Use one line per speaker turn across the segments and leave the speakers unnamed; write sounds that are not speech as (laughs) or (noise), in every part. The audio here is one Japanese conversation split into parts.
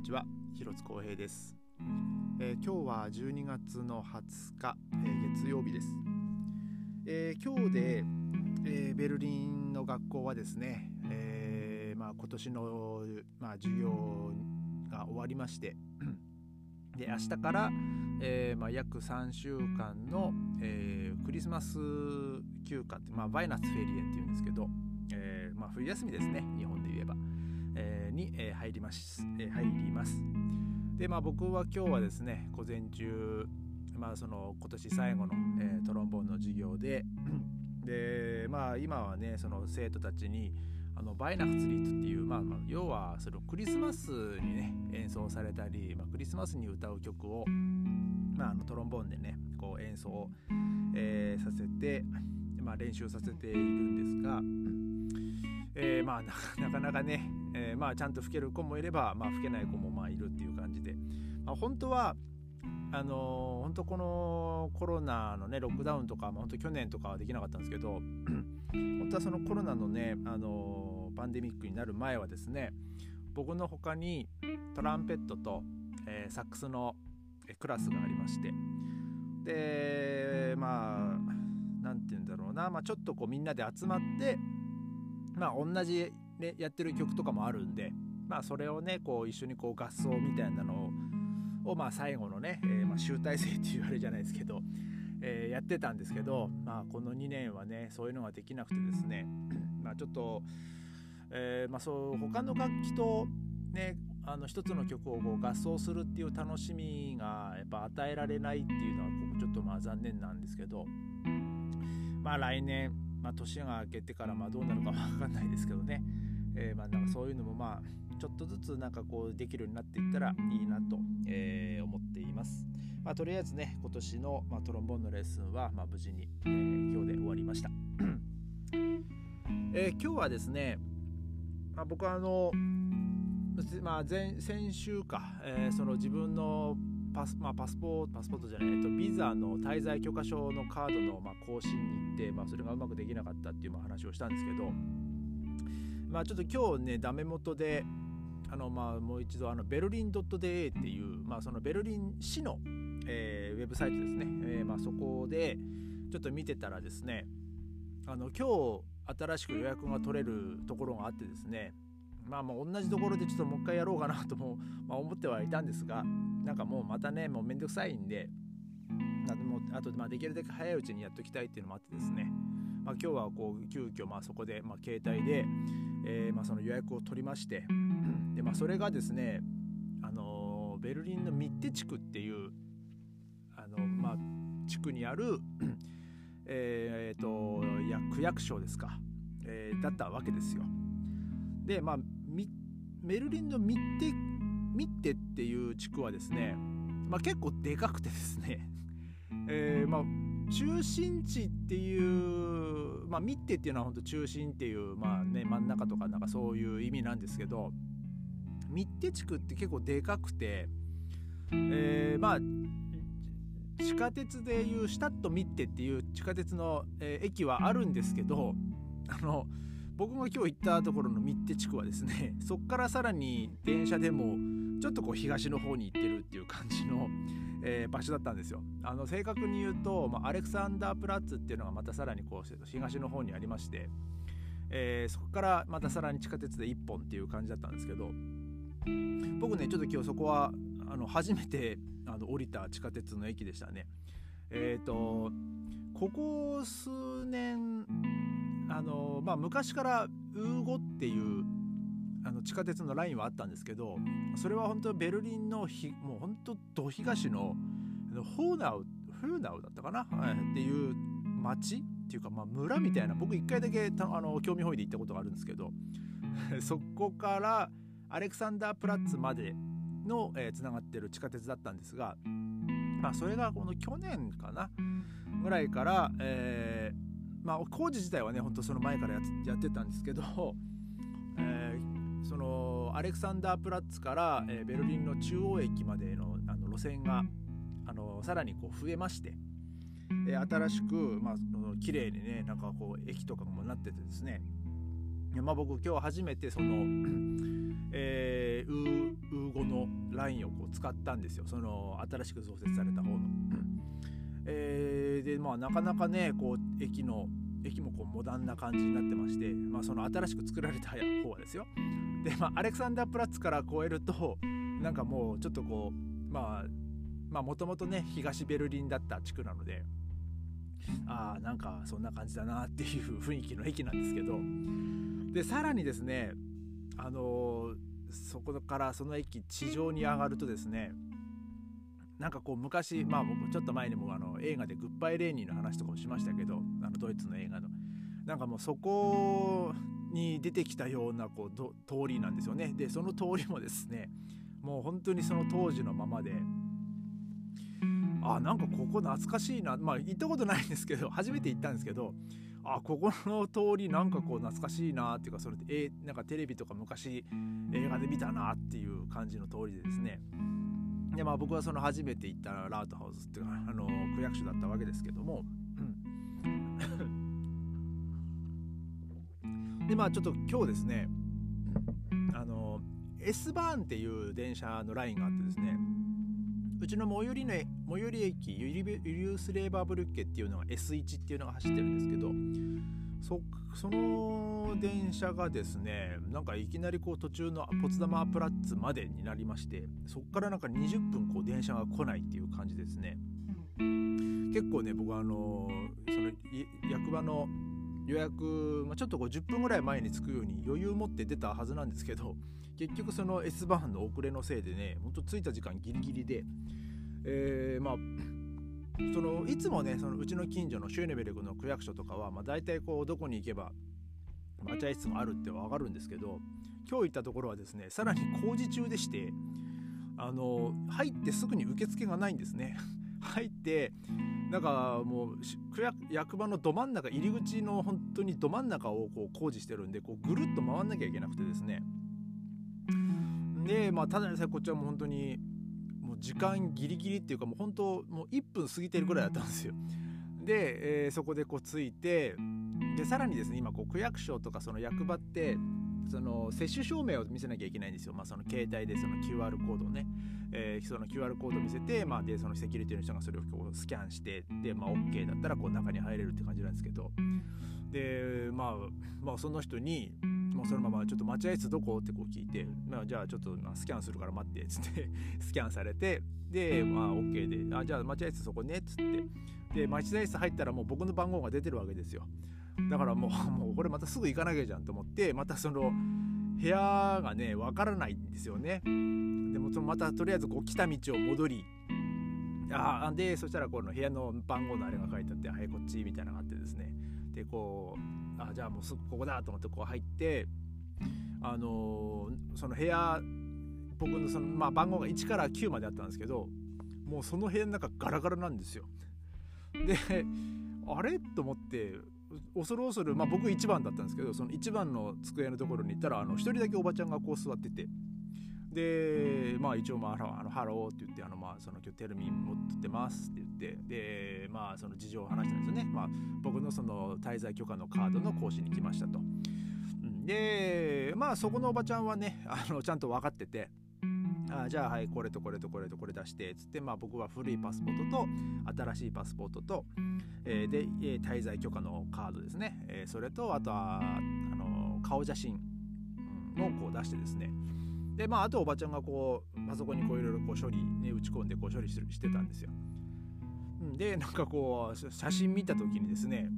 にちは。広津光平です、えー、今日は12月の20日、えー、月曜日です、えー、今日で、えベルリンの学校はですね、えまあ、今年の、まあ、授業が終わりまして (clears throat) で明日から、えまあ、約3週間の、えクリスマス休暇って、まあ、バイナスフェリエンっていうんですけど、えまあ、冬休みですね日本で言えば。えに、え入ります、え入ります。でまあ僕は今日はですね午前中まあその今年最後の、えトロンボーンの授業で (clears throat) でまあ今はねその生徒たちにあのバイナフツリートっていう、まあ、まあ、要はそのクリスマスにね演奏されたり、まあ、クリスマスに歌う曲を、まあ、あのトロンボーンでねこう演奏、えー、させて、まあ、練習させているんですが、えー、まあ (laughs) なかなかねえー、まあちゃんと吹ける子もいれば、まあ、吹けない子もまあいるっていう感じで、まあ、本当はあのー、本当このコロナのねロックダウンとか、まあ、本当去年とかはできなかったんですけど (clears throat) 本当はそのコロナのね、あのー、パンデミックになる前はですね僕の他にトランペットと、えー、サックスのクラスがありまして。でまあ何て言うんだろうな、まあ、ちょっとこうみんなで集まってまあ同じね、やってる曲とかもあるんで、まあ、それをねこう一緒にこう合奏みたいなのを、まあ、最後のね、えー、ま集大成って言われじゃないですけど、えー、やってたんですけど、まあ、この2年はねそういうのができなくてですね (clears throat) まあちょっと、えー、ま、そう他の楽器とねあの一つの曲をこう合奏するっていう楽しみがやっぱ与えられないっていうのはちょっとまあ残念なんですけどまあ来年、まあ、年が明けてからまどうなるか分かんないですけどね。えー、まあ、なんかそういうのもまあちょっとずつなんかこうできるようになっていったらいいなと、えー、思っています。まあ、とりあえずね今年の、まあ、トロンボーンのレッスンは、まあ、無事に、えー、今日で終わりました。え今日はですね、まあ、僕はあの、まあ前、先週か、えその自分のパス,、まあ、パスポートパスポートじゃない、えっと、ビザの滞在許可証のカードの、まあ、更新に行って、まあ、それがうまくできなかったっていう、まあ、話をしたんですけど、まあちょっと今日ねダメ元であのまあもう一度あのベルリン .de っていう、まあ、そのベルリン市の、えー、ウェブサイトですね、えー、まあそこでちょっと見てたらですねあの今日新しく予約が取れるところがあってですねまあまあ同じところでちょっともう一回やろうかなとも、(laughs) まあ、思ってはいたんですがなんかもうまたねもうめんどくさいんであともあとまあできるだけ早いうちにやっときたいっていうのもあってですねまあ、今日はこう急遽まあそこでまあ携帯で、えー、まあその予約を取りましてで、まあ、それがですね、あのベルリンのミッテ地区っていうあの、まあ、地区にあるえー、と区役所ですか、えー、だったわけですよ。でまあベルリンのミッテミッテっていう地区はですね、まあ、結構でかくてですね、(laughs) えー、まあ中心地っていうまあミッテっていうのは本当中心っていうまあね真ん中とかなんかそういう意味なんですけどミッテ地区って結構でかくてえー、まあ地下鉄でいうシュタットミッテっていう地下鉄の、えー、駅はあるんですけどあの僕が今日行ったところのミッテ地区はですねそっからさらに電車でもちょっとこう東の方に行ってるっていう感じの (laughs) えー、場所だったんですよ。あの正確に言うと、まあ、アレクサンダープラッツっていうのがまたさらにこう東の方にありまして、えー、そこからまたさらに地下鉄で1本っていう感じだったんですけど僕ねちょっと今日そこはあの初めてあの降りた地下鉄の駅でしたね。えっ、ー、とここ数年あの、まあ、昔からウーゴっていうあの地下鉄のラインはあったんですけどそれは本当ベルリンのひもう本当ど東のホーナウフーナウだったかな、はい、っていう町っていうか、まあ、村みたいな僕一回だけあの興味本位で行ったことがあるんですけど (laughs) そこからアレクサンダープラッツまでのつな、がってる地下鉄だったんですが、まあ、それがこの去年かな？ぐらいから、えー、まあ、工事自体はねほんとその前からやってたんですけど、アレクサンダープラッツから、えー、ベルリンの中央駅までのあの路線があのさらにこう増えまして、えー、新しく、まあ、綺麗にねなんかこう駅とかもなっててですね。まあ、僕今日初めてその、(clears throat) えー、ウー語のラインをこう使ったんですよ。その新しく増設された方の。えー、でまあなかなかねこう駅の駅もこうモダンな感じになってまして、まあ、その新しく作られた方はですよ。でまあアレクサンダープラッツから越えるとなんかもうちょっとこうまあまあもともとね東ベルリンだった地区なのでああなんかそんな感じだなっていう雰囲気の駅なんですけどでさらにですねあのー、そこからその駅地上に上がるとですねなんかこう昔まあ僕ちょっと前にもあの映画で「グッバイ・レーニー」の話とかもしましたけどドイツの映画の。なんかもうそこに出てきたようなこう通りなんですよね。でその通りもですねもう本当にその当時のままで。あなんかここ懐かしいな。まあ行ったことないんですけど初めて行ったんですけどあここの通りなんかこう懐かしいなっていうかそれえなんかテレビとか昔映画で見たなっていう感じの通りでですね。でまあ僕はその初めて行ったラートハウスっていうかあの区役所だったわけですけども、でまあちょっと今日ですねあの S バーンっていう電車のラインがあってですねうちの最寄りの最寄り駅ユリュースレーバーブルッケっていうのが S1 っていうのが走ってるんですけどそその電車がですねなんかいきなりこう途中のポツダマープラッツまでになりましてそこからなんか20分こう電車が来ないっていう感じですね。結構ね僕はあのその役場の予約、まあ、ちょっとこう10分ぐらい前に着くように余裕持って出たはずなんですけど結局その S バーンの遅れのせいでねほんと着いた時間ギリギリで、えー、まあそのいつもねそのうちの近所のシューネベルクの区役所とかは、まあ、大体こうどこに行けば待合室もあるって分かるんですけど今日行ったところはですねさらに工事中でしてあの入ってすぐに受付がないんですね。入ってなんかもう役場のど真ん中入り口の本当にど真ん中をこう工事してるんでこうぐるっと回んなきゃいけなくてですねでまあただでさえこっちはもう本当にもう時間ギリギリっていうかもう本当もう1分過ぎてるぐらいだったんですよ。で、えー、そこでこう着いてでさらにですね今こう区役所とかその役場ってその接種証明を見せなきゃいけないんですよ、まあ、その携帯でその QR コードをね、えー、その QR コードを見せて、まあ、でそのセキュリティの人がそれをこうスキャンしてで、まあ、OK だったらこう中に入れるって感じなんですけど。で、まあ、まあその人にもうそのままちょっと待合室どこ？ってこう聞いて、まあ、じゃあちょっとスキャンするから待ってっつって (laughs) スキャンされてでまあ OK であじゃあ待合室そこねっつって。で待合室入ったらもう僕の番号が出てるわけですよ。だからもう (laughs) もうこれまたすぐ行かなきゃじゃんと思ってまたその部屋がねわからないんですよね。でもそのまたとりあえずこう来た道を戻りあでそしたらこの部屋の番号のあれが書いてあって「はいこっち」みたいなのがあってですね。でこうあじゃあもうすぐここだと思ってこう入ってあのー、その部屋僕のその、まあ、番号が1から9まであったんですけどもうその部屋の中ガラガラなんですよ。であれ？と思って恐る恐る、まあ、僕1番だったんですけどその1番の机のところに行ったらあの1人だけおばちゃんがこう座っててでまあ一応まああのハローって言ってあのまあその今日テルミン持ってますって言ってでまあその事情を話したんですよね。まあ僕のその滞在許可のカードの更新に来ましたと。でまあそこのおばちゃんはねあのちゃんと分かってて。あじゃあはいこれとこれとこれとこれ出してつってまあ僕は古いパスポートと新しいパスポートと、えー、で、えー、滞在許可のカードですね、えー、それとあとはあの顔写真をこう出してですね。でまああとおばちゃんがこうパソコンにこういろいろこう処理ね打ち込んでこう処理してたんですよ。でなんかこう写真見た時にですね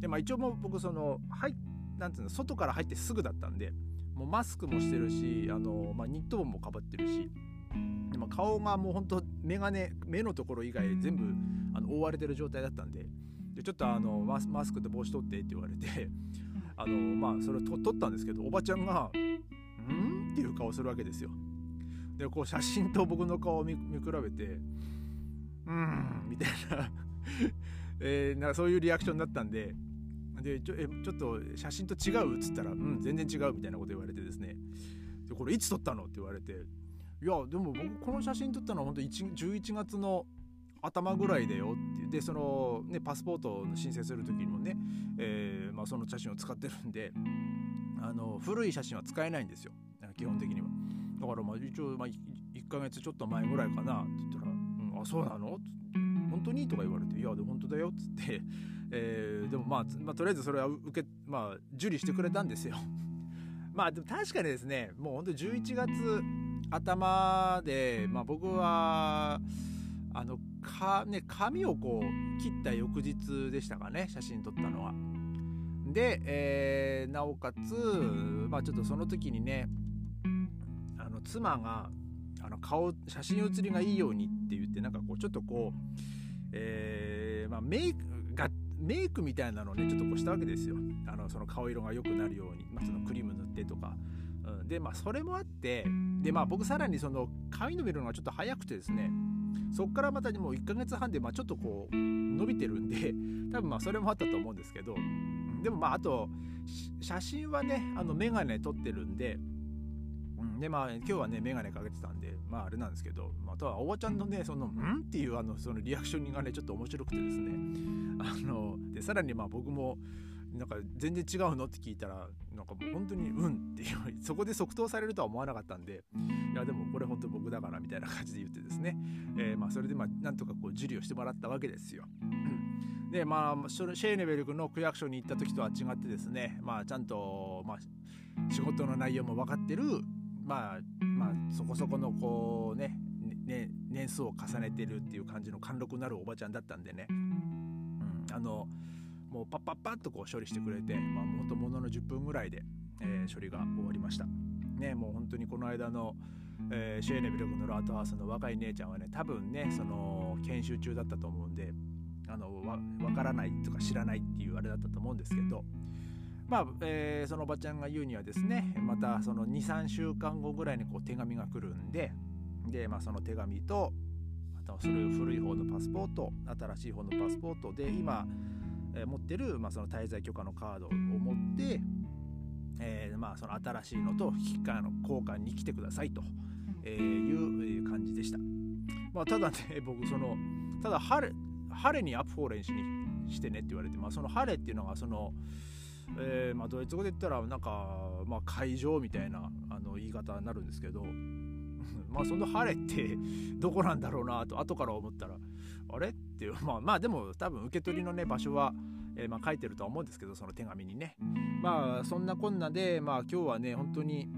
でまあ一応もう僕そのはいなんていうの外から入ってすぐだったんでもうマスクもしてるしあの、まあ、ニット帽もかぶってるし。で、まあ、顔がもうほんと眼鏡目のところ以外全部あの覆われてる状態だったんで。でちょっとあのマスマスクと帽子取ってって言われて。あのまあそれを取ったんですけどおばちゃんがん？っていう顔するわけですよ。でこう写真と僕の顔を見比べてうんみたいな。(laughs) えー、なんかそういうリアクションだったんででちょえちょっと写真と違う？っつったらうん全然違うみたいなこと言われてですね。でこれいつ撮ったの？って言われて。いやでも僕この写真撮ったのは本当11月の頭ぐらいだよ。ってでそのねパスポートの申請する時にもね、えーまあ、その写真を使ってるんであの古い写真は使えないんですよ。基本的には。だからまあ一応、まあ、1ヶ月ちょっと前ぐらいかな。って言ったら「うん、あそうなの?」って本当にとか言われて「いやで本当だよ」っつって、(laughs) えー、でもまあ、まあ、とりあえずそれは受けまあ受理してくれたんですよ。(laughs) まあでも確かにですねもう本当11月頭で、まあ、僕はあのか、ね、髪をこう切った翌日でしたかね写真撮ったのは。で、えー、なおかつ、まあ、ちょっとその時にねあの妻があの顔写真写りがいいようにって言ってなんかこうちょっとこう、えーまあ、メイクがメイクみたいなのをねちょっとこうしたわけですよ。あのその顔色が良くなるように、まあ、そのクリーム塗ってとか、うん、でまあそれもあってでまあ僕さらにその髪伸びるのがちょっと早くてですねそっからまたもう1ヶ月半でまあちょっとこう伸びてるんで (laughs) 多分まあそれもあったと思うんですけどでもまああと写真はねあのメガネ撮ってるんででまあ今日はね眼鏡かけてたんでまああれなんですけどまたはおばちゃんのねその「ん?」っていうあのそのリアクションがねちょっと面白くてですね。あのでさらにまあ僕もなんか全然違うの？って聞いたらなんかもう本当に「うん」っていうそこで即答されるとは思わなかったんでいやでもこれ本当僕だからみたいな感じで言ってですね、えー、まあそれでまあなんとかこう受理をしてもらったわけですよ。(clears throat) でまあシェーネベルクの区役所に行った時とは違ってですねまあちゃんと、まあ、仕事の内容も分かってるまあまあそこそこのこうねね年数を重ねてるっていう感じの貫禄のあるおばちゃんだったんでね、うん、あのもうパッパッパッとこう処理してくれて、まあ、ほんとものの10分ぐらいで、えー、処理が終わりました。ね、もう本当にこの間の、えー、シェーネビルクのラートハウスの若い姉ちゃんはね多分ねその研修中だったと思うんであのわ分からないとか知らないっていうあれだったと思うんですけどまあ、えー、そのおばちゃんが言うにはですねまたその23週間後ぐらいにこう手紙が来るんでで、まあ、その手紙とあとそれ古い方のパスポート新しい方のパスポートで今、えー、持ってる、まあ、その滞在許可のカードを持って、えー、まあその新しいのと引き換えの交換に来てくださいと、えいう感じでした。まあ、ただね (laughs) 僕そのただ晴れ晴れにアップフォーレンしにしてねって言われて、まあ、その晴れっていうのがそのえー、まあ、ドイツ語で言ったらなんか、まあ、会場みたいなあの言い方になるんですけど (laughs) まあその晴れってどこなんだろうなと後から思ったらあれっていう (laughs) まあまあでも多分受け取りのね場所は、えー、まあ、書いてるとは思うんですけどその手紙にね。まあそんなこんなでまあ今日はね本当に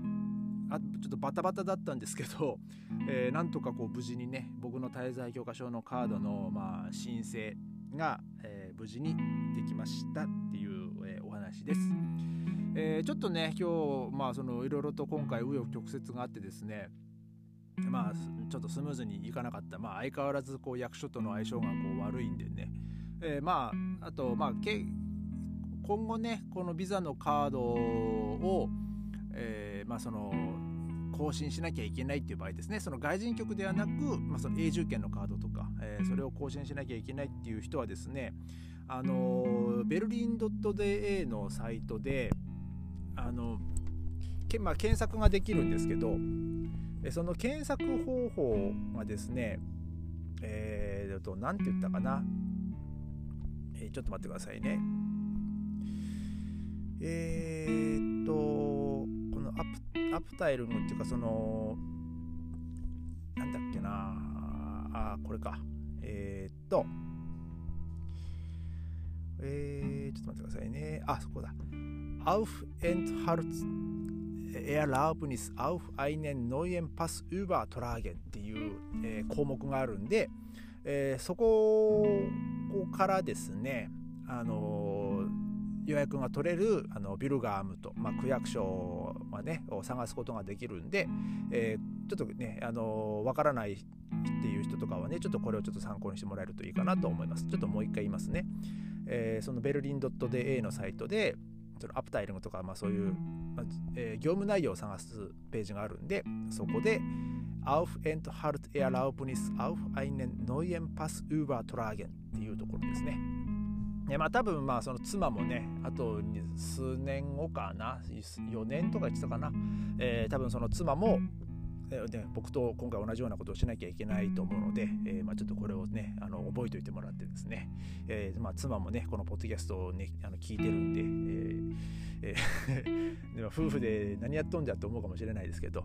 あちょっとバタバタだったんですけど、(laughs) えー、なんとかこう無事にね僕の滞在許可証のカードのまあ申請が、えー、無事にできましたっていうです。えー、ちょっとね今日まあそのいろいろと今回紆余曲折があってですねまあちょっとスムーズにいかなかった。まあ相変わらずこう役所との相性がこう悪いんでね、えー、まああとまあ今後ねこのビザのカードを、えー、まあその更新しなきゃいけないっていう場合ですね。その外人局ではなく、まあ、その永住権のカードとか、えー、それを更新しなきゃいけないっていう人はですねあのベルリン .de のサイトであのけ、まあ、検索ができるんですけどその検索方法がですねえー、と何て言ったかな、えー、ちょっと待ってくださいね。えー、っとこのアプアプタイルムっていうかそのなんだっけな。あこれか。えー、っとえー、ちょっと待ってくださいね。あ、そこだ。Auf Enthalts Erlaubnis auf einen neuen Pass über Tragen っていう、えー、項目があるんで、えー、そこからですね、あのー、予約が取れるあのビルガームと、まあ、区役所はね、を探すことができるんで、えー、ちょっとね、あのわからないっていう人とかはね、ちょっとこれをちょっと参考にしてもらえるといいかなと思います。ちょっともう一回言いますね。えー、そのベルリン .de のサイトでそのアプタイリングとか、まあ、そういう、まあえー、業務内容を探すページがあるんでそこで Auf Enthalt Erlaubnis auf einen neuen Pass über Tragen っていうところですね。でまあ多分まあその妻もねあと数年後かな？4年とか言ってたかな、えー、多分その妻もで僕と今回同じようなことをしなきゃいけないと思うので、えー、まあ、ちょっとこれをねあの覚えておいてもらってですね、えー、まあ、妻もねこのポッドキャストを、ね、あの聞いてるんで、えーえ (laughs) 夫婦で何やっとんじゃと思うかもしれないですけど、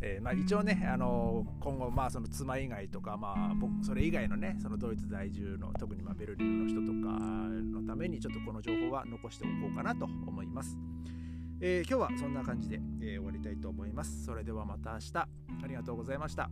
えー、まあ、一応ね、あの今後、まあ、その妻以外とか、まあ、僕それ以外のねそのドイツ在住の特にまベルリンの人とかのためにちょっとこの情報は残しておこうかなと思います。えー、今日はそんな感じで、えー、終わりたいと思います。それではまた明日ありがとうございました。